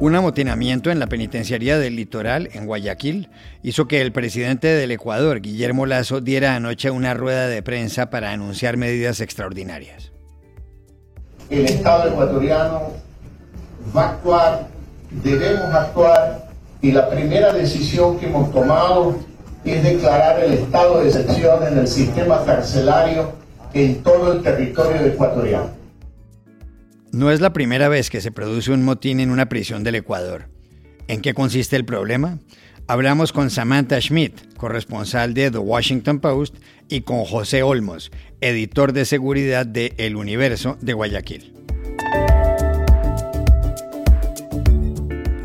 Un amotinamiento en la penitenciaría del litoral, en Guayaquil, hizo que el presidente del Ecuador, Guillermo Lazo, diera anoche una rueda de prensa para anunciar medidas extraordinarias. El Estado ecuatoriano va a actuar, debemos actuar, y la primera decisión que hemos tomado es declarar el estado de excepción en el sistema carcelario en todo el territorio ecuatoriano. No es la primera vez que se produce un motín en una prisión del Ecuador. ¿En qué consiste el problema? Hablamos con Samantha Schmidt, corresponsal de The Washington Post, y con José Olmos, editor de seguridad de El Universo de Guayaquil.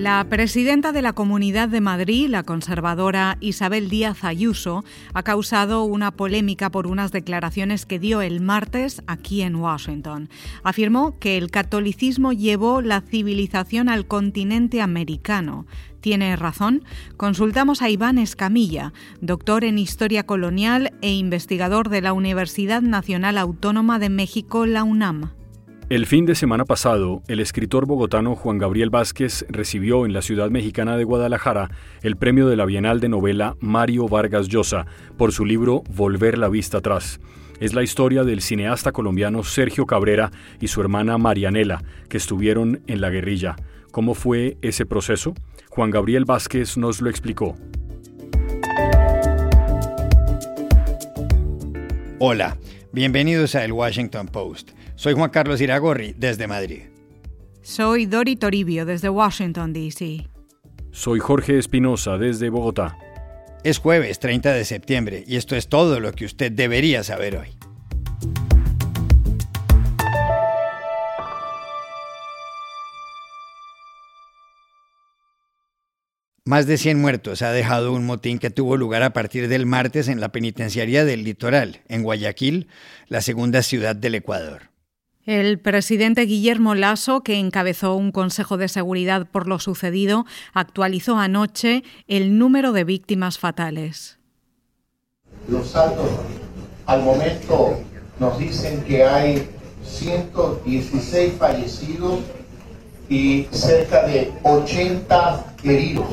La presidenta de la Comunidad de Madrid, la conservadora Isabel Díaz Ayuso, ha causado una polémica por unas declaraciones que dio el martes aquí en Washington. Afirmó que el catolicismo llevó la civilización al continente americano. ¿Tiene razón? Consultamos a Iván Escamilla, doctor en Historia Colonial e investigador de la Universidad Nacional Autónoma de México, la UNAM. El fin de semana pasado, el escritor bogotano Juan Gabriel Vázquez recibió en la ciudad mexicana de Guadalajara el premio de la Bienal de Novela Mario Vargas Llosa por su libro Volver la vista atrás. Es la historia del cineasta colombiano Sergio Cabrera y su hermana Marianela, que estuvieron en la guerrilla. ¿Cómo fue ese proceso? Juan Gabriel Vázquez nos lo explicó. Hola, bienvenidos a El Washington Post. Soy Juan Carlos Iragorri, desde Madrid. Soy Dori Toribio, desde Washington, D.C. Soy Jorge Espinosa, desde Bogotá. Es jueves 30 de septiembre y esto es todo lo que usted debería saber hoy. Más de 100 muertos ha dejado un motín que tuvo lugar a partir del martes en la penitenciaría del Litoral, en Guayaquil, la segunda ciudad del Ecuador. El presidente Guillermo Lasso, que encabezó un Consejo de Seguridad por lo sucedido, actualizó anoche el número de víctimas fatales. Los saltos al momento nos dicen que hay 116 fallecidos y cerca de 80 heridos.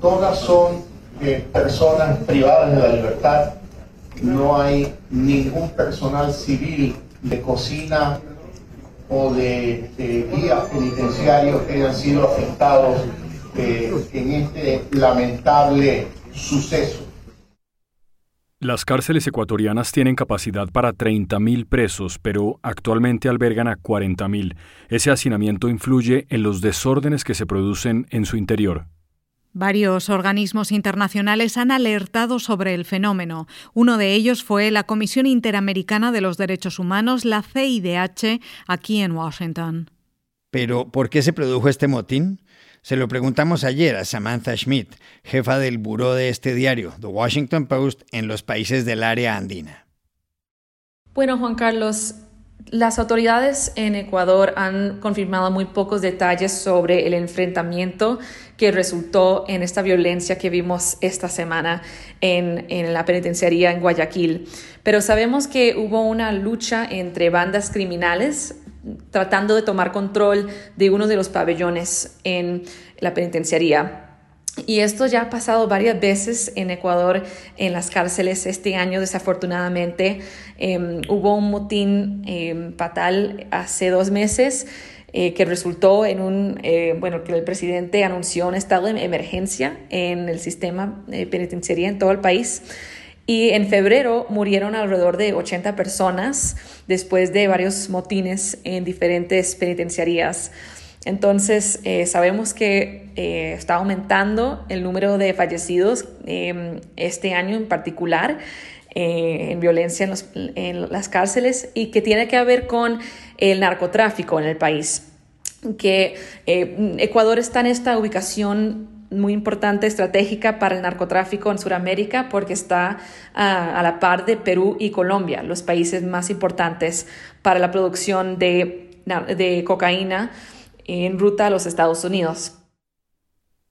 Todas son eh, personas privadas de la libertad. No hay ningún personal civil de cocina o de, guías penitenciarios que hayan sido afectados eh, en este lamentable suceso. Las cárceles ecuatorianas tienen capacidad para 30.000 presos, pero actualmente albergan a 40.000. Ese hacinamiento influye en los desórdenes que se producen en su interior. Varios organismos internacionales han alertado sobre el fenómeno. Uno de ellos fue la Comisión Interamericana de los Derechos Humanos, la CIDH, aquí en Washington. Pero, ¿por qué se produjo este motín? Se lo preguntamos ayer a Samantha Schmidt, jefa del buró de este diario, The Washington Post, en los países del área andina. Bueno, Juan Carlos, las autoridades en Ecuador han confirmado muy pocos detalles sobre el enfrentamiento que resultó en esta violencia que vimos esta semana en, en, la penitenciaría en Guayaquil. Pero sabemos que hubo una lucha entre bandas criminales tratando de tomar control de uno de los pabellones en la penitenciaría. Y esto ya ha pasado varias veces en Ecuador, en las cárceles. Este año, desafortunadamente, em, hubo un motín em, fatal hace dos meses eh, que resultó en un, eh, bueno, que el presidente anunció un estado de emergencia en el sistema eh, penitenciario en todo el país. Y en febrero murieron alrededor de 80 personas después de varios motines en diferentes penitenciarías. Entonces, eh, sabemos que eh, está aumentando el número de fallecidos em, este año en particular eh, en violencia en, en, las cárceles y que tiene que ver con el narcotráfico en el país. Que Ecuador está en esta ubicación muy importante, estratégica para el narcotráfico en Sudamérica porque está ah, a la par de Perú y Colombia, los países más importantes para la producción de cocaína en ruta a los Estados Unidos.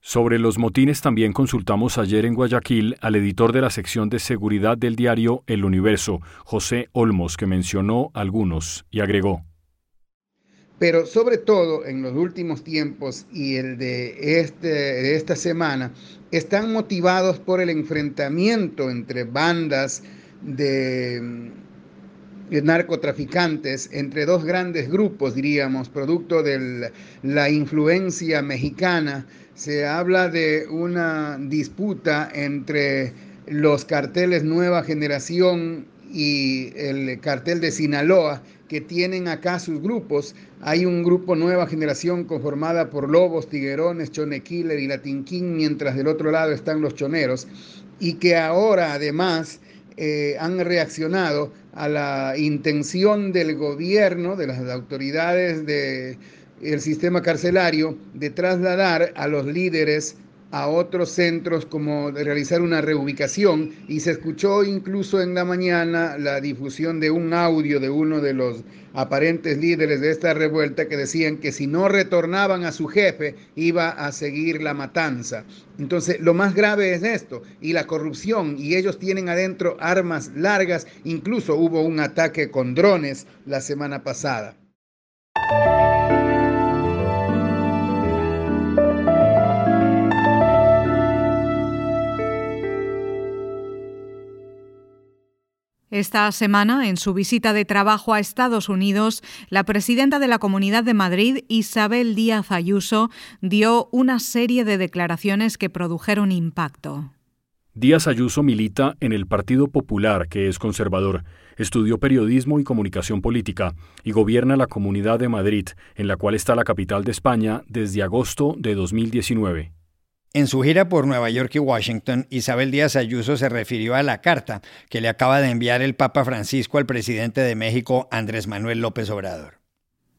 Sobre los motines también consultamos ayer en Guayaquil al editor de la sección de seguridad del diario El Universo, José Olmos, que mencionó algunos y agregó. pero sobre todo en los últimos tiempos y el de, este, de esta semana, están motivados por el enfrentamiento entre bandas de narcotraficantes entre dos grandes grupos, diríamos, producto de la influencia mexicana. Se habla de una disputa entre los carteles Nueva Generación y el cartel de Sinaloa, que tienen acá sus grupos. Hay un grupo Nueva Generación conformada por Lobos, Tiguerones, Chone Killer y Latin King, mientras del otro lado están los choneros, y que ahora además eh, han reaccionado a la intención del gobierno, de las autoridades del sistema carcelario, de trasladar a los líderes a otros centros como de realizar una reubicación y se escuchó incluso en la mañana la difusión de un audio de uno de los aparentes líderes de esta revuelta que decían que si no retornaban a su jefe iba a seguir la matanza. Entonces, lo más grave es esto, y la corrupción, y ellos tienen adentro armas largas, incluso hubo un ataque con drones la semana pasada. Esta semana, en su visita de trabajo a Estados Unidos, la presidenta de la Comunidad de Madrid, Isabel Díaz Ayuso, dio una serie de declaraciones que produjeron impacto. Díaz Ayuso milita en el Partido Popular, que es conservador, estudió periodismo y comunicación política y gobierna la Comunidad de Madrid, en la cual está la capital de España desde agosto de 2019. En su gira por Nueva York y Washington, Isabel Díaz Ayuso se refirió a la carta que le acaba de enviar el Papa Francisco al presidente de México, Andrés Manuel López Obrador.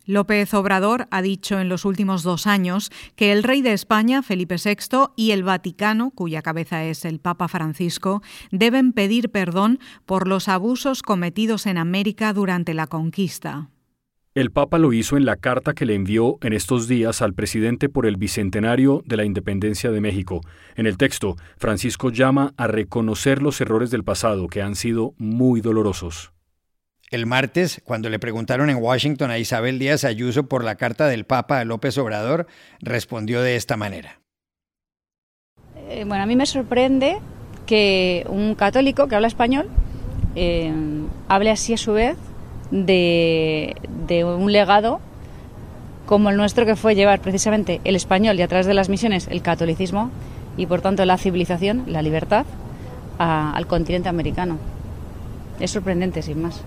López Obrador ha dicho en los últimos dos años que el rey de España, Felipe VI, y el Vaticano, cuya cabeza es el Papa Francisco, deben pedir perdón por los abusos cometidos en América durante la conquista. El Papa lo hizo en la carta que le envió en estos días al presidente por el bicentenario de la independencia de México. En el texto, Francisco llama a reconocer los errores del pasado que han sido muy dolorosos. El martes, cuando le preguntaron en Washington a Isabel Díaz Ayuso por la carta del Papa a López Obrador, respondió de esta manera. Eh, bueno, a mí me sorprende que un católico que habla español eh, hable así a su vez de, un legado como el nuestro que fue llevar precisamente el español y a través de las misiones el catolicismo y por tanto la civilización, la libertad al continente americano. Es sorprendente, sin más.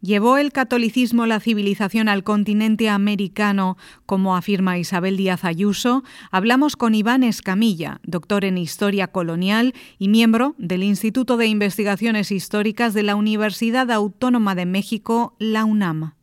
¿Llevó el catolicismo la civilización al continente americano, como afirma Isabel Díaz Ayuso? Hablamos con Iván Escamilla, doctor en Historia Colonial y miembro del Instituto de Investigaciones Históricas de la Universidad Autónoma de México, la UNAM.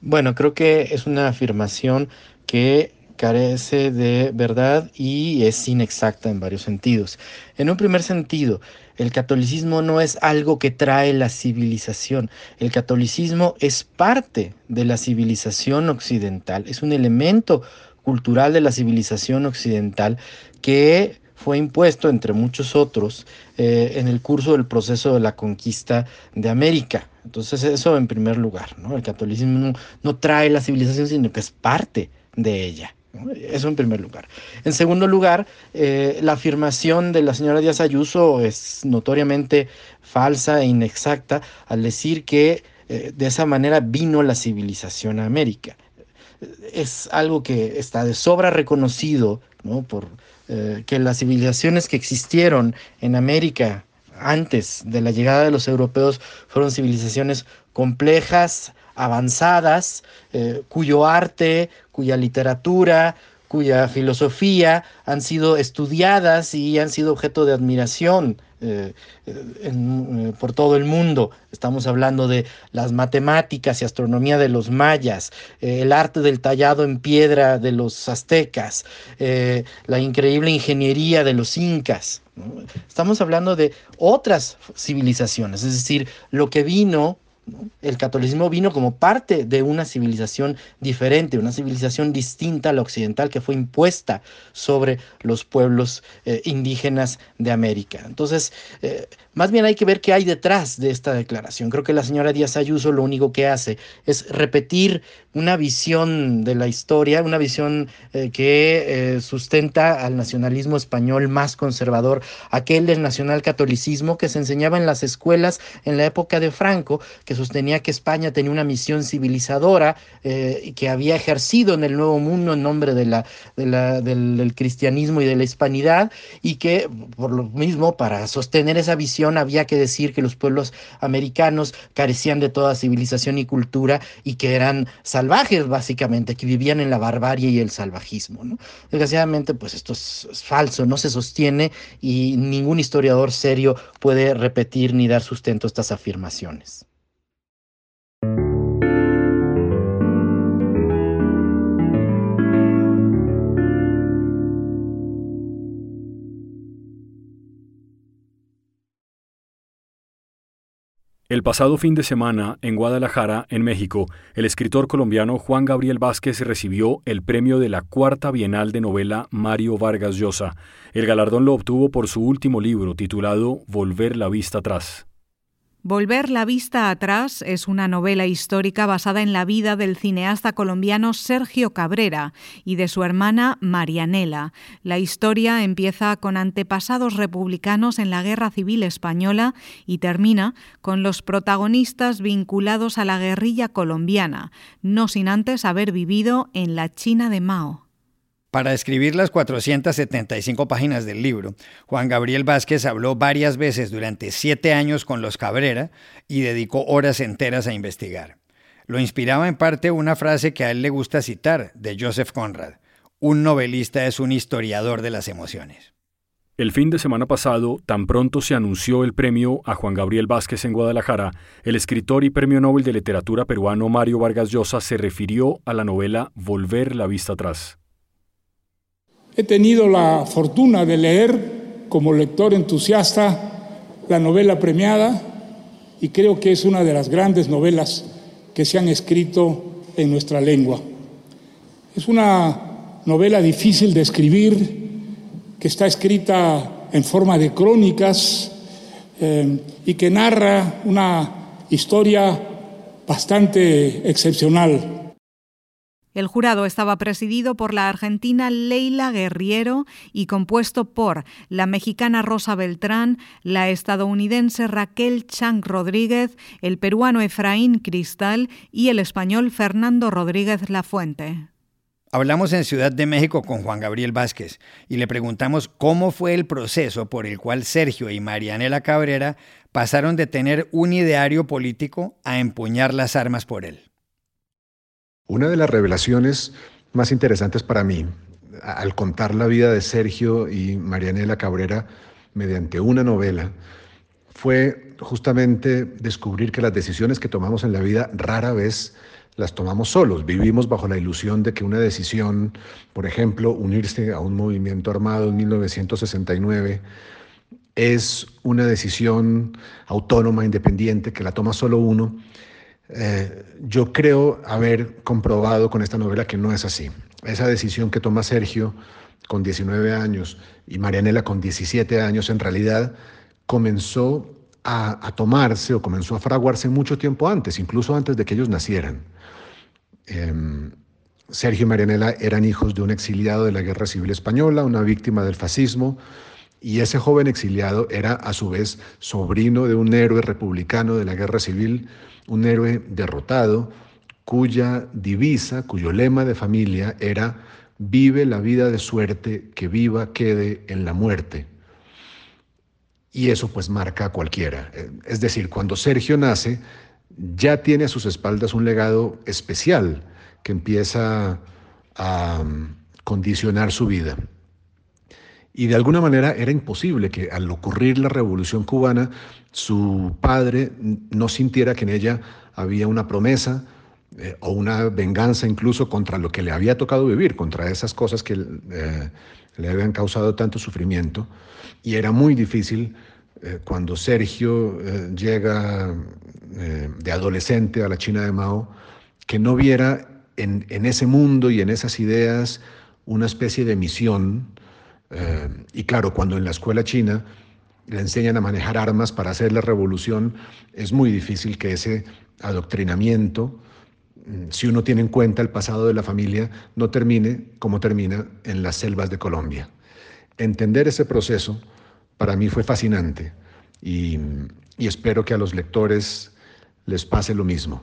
Bueno, creo que es una afirmación que carece de verdad y es inexacta en varios sentidos. En un primer sentido, el catolicismo no es algo que trae la civilización. El catolicismo es parte de la civilización occidental, es un elemento cultural de la civilización occidental que fue impuesto, entre muchos otros, eh, en el curso del proceso de la conquista de América. Entonces eso en primer lugar, ¿no? El catolicismo no, no trae la civilización, sino que es parte de ella. Eso en primer lugar. En segundo lugar, eh, la afirmación de la señora Díaz Ayuso es notoriamente falsa e inexacta al decir que eh, de esa manera vino la civilización a América. Es algo que está de sobra reconocido por eh, que las civilizaciones que existieron en América antes de la llegada de los europeos fueron civilizaciones complejas, avanzadas, eh, cuyo arte, cuya literatura, cuya filosofía han sido estudiadas y han sido objeto de admiración eh, eh, por todo el mundo. Estamos hablando de las matemáticas y astronomía de los mayas, el arte del tallado en piedra de los aztecas, la increíble ingeniería de los incas. Estamos hablando de otras civilizaciones, es decir, lo que vino El catolicismo vino como parte de una civilización diferente, una civilización distinta a la occidental que fue impuesta sobre los pueblos eh, indígenas de América. Entonces, eh, más bien hay que ver qué hay detrás de esta declaración. Creo que la señora Díaz Ayuso lo único que hace es repetir una visión de la historia, una visión eh, que sustenta al nacionalismo español más conservador, aquel del nacionalcatolicismo que se enseñaba en las escuelas en la época de Franco, que sostenía que España tenía una misión civilizadora eh, que había ejercido en el Nuevo Mundo en nombre del, cristianismo y de la hispanidad y que por lo mismo para sostener esa visión había que decir que los pueblos americanos carecían de toda civilización y cultura y que eran salvajes básicamente, que vivían en la barbarie y el salvajismo. Desgraciadamente pues esto es falso, no se sostiene y ningún historiador serio puede repetir ni dar sustento a estas afirmaciones. El pasado fin de semana, en Guadalajara, en México, el escritor colombiano Juan Gabriel Vázquez recibió el premio de la Cuarta Bienal de Novela Mario Vargas Llosa. El galardón lo obtuvo por su último libro, titulado Volver la vista atrás. Volver la vista atrás es una novela histórica basada en la vida del cineasta colombiano Sergio Cabrera y de su hermana Marianela. La historia empieza con antepasados republicanos en la Guerra Civil Española y termina con los protagonistas vinculados a la guerrilla colombiana, no sin antes haber vivido en la China de Mao. Para escribir las 475 páginas del libro, Juan Gabriel Vázquez habló varias veces durante siete años con los Cabrera y dedicó horas enteras a investigar. Lo inspiraba en parte una frase que a él le gusta citar de Joseph Conrad, un novelista es un historiador de las emociones. El fin de semana pasado, tan pronto se anunció el premio a Juan Gabriel Vázquez en Guadalajara, el escritor y premio Nobel de Literatura peruano Mario Vargas Llosa se refirió a la novela Volver la vista atrás. He tenido la fortuna de leer como lector entusiasta la novela premiada y creo que es una de las grandes novelas que se han escrito en nuestra lengua. Es una novela difícil de escribir, que está escrita en forma de crónicas eh, y que narra una historia bastante excepcional. El jurado estaba presidido por la argentina Leila Guerriero y compuesto por la mexicana Rosa Beltrán, la estadounidense Raquel Chang Rodríguez, el peruano Efraín Cristal y el español Fernando Rodríguez Lafuente. Hablamos en Ciudad de México con Juan Gabriel Vázquez y le preguntamos cómo fue el proceso por el cual Sergio y Marianela Cabrera pasaron de tener un ideario político a empuñar las armas por él. Una de las revelaciones más interesantes para mí, al contar la vida de Sergio y Marianela Cabrera mediante una novela, fue justamente descubrir que las decisiones que tomamos en la vida rara vez las tomamos solos. Vivimos bajo la ilusión de que una decisión, por ejemplo, unirse a un movimiento armado en 1969, es una decisión autónoma, independiente, que la toma solo uno eh, yo creo haber comprobado con esta novela que no es así. Esa decisión que toma Sergio con 19 años y Marianela con 17 años en realidad comenzó a, tomarse o comenzó a fraguarse mucho tiempo antes, incluso antes de que ellos nacieran. Em, Sergio y Marianela eran hijos de un exiliado de la Guerra Civil Española, una víctima del fascismo, y ese joven exiliado era a su vez sobrino de un héroe republicano de la Guerra Civil un héroe derrotado cuya divisa, cuyo lema de familia era vive la vida de suerte que viva quede en la muerte. Y eso pues marca a cualquiera. Es decir, cuando Sergio nace, ya tiene a sus espaldas un legado especial que empieza a um, condicionar su vida. Y de alguna manera era imposible que al ocurrir la revolución cubana, su padre no sintiera que en ella había una promesa eh, o una venganza incluso contra lo que le había tocado vivir, contra esas cosas que eh, le habían causado tanto sufrimiento. Y era muy difícil eh, cuando Sergio llega de adolescente a la China de Mao, que no viera en, ese mundo y en esas ideas una especie de misión. Eh, y claro, cuando en la escuela china le enseñan a manejar armas para hacer la revolución, es muy difícil que ese adoctrinamiento, mm, si uno tiene en cuenta el pasado de la familia, no termine como termina en las selvas de Colombia. Entender ese proceso para mí fue fascinante y, y espero que a los lectores les pase lo mismo.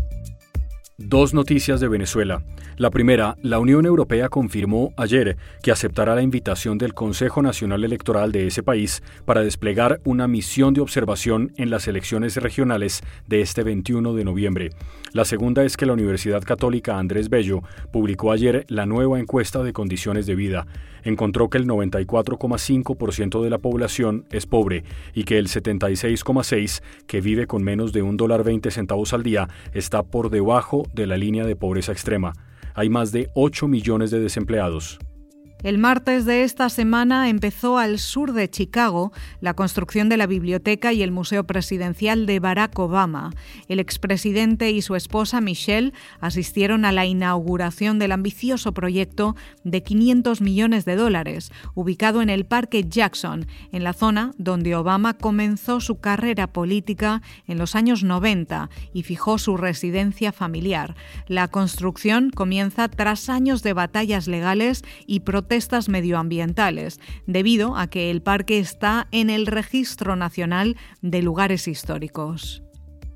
Dos noticias de Venezuela. La primera, la Unión Europea confirmó ayer que aceptará la invitación del Consejo Nacional Electoral de ese país para desplegar una misión de observación en las elecciones regionales de este 21 de noviembre. La segunda es que la Universidad Católica Andrés Bello publicó ayer la nueva encuesta de condiciones de vida. Encontró que el 94,5% de la población es pobre y que el 76,6% que vive con menos de un dólar 20 centavos al día está por debajo de la línea de pobreza extrema. Hay más de 8 millones de desempleados. El martes de esta semana empezó al sur de Chicago la construcción de la biblioteca y el Museo Presidencial de Barack Obama. El expresidente y su esposa Michelle asistieron a la inauguración del ambicioso proyecto de 500 millones de dólares, ubicado en el Parque Jackson, en la zona donde Obama comenzó su carrera política en los años 90 y fijó su residencia familiar. La construcción comienza tras años de batallas legales y protestas protestas medioambientales, debido a que el parque está en el Registro Nacional de Lugares Históricos.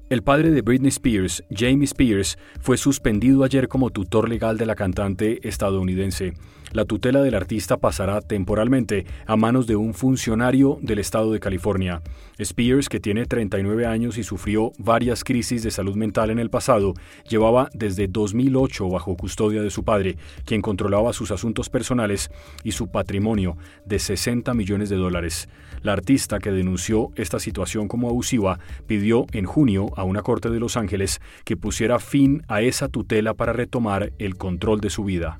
El padre de Britney Spears, Jamie Spears, fue suspendido ayer como tutor legal de la cantante estadounidense. La tutela del artista pasará temporalmente a manos de un funcionario del estado de California. Spears, que tiene 39 años y sufrió varias crisis de salud mental en el pasado, llevaba desde 2008 bajo custodia de su padre, quien controlaba sus asuntos personales y su patrimonio de 60 millones de dólares. La artista que denunció esta situación como abusiva pidió en junio a una corte de Los Ángeles que pusiera fin a esa tutela para retomar el control de su vida.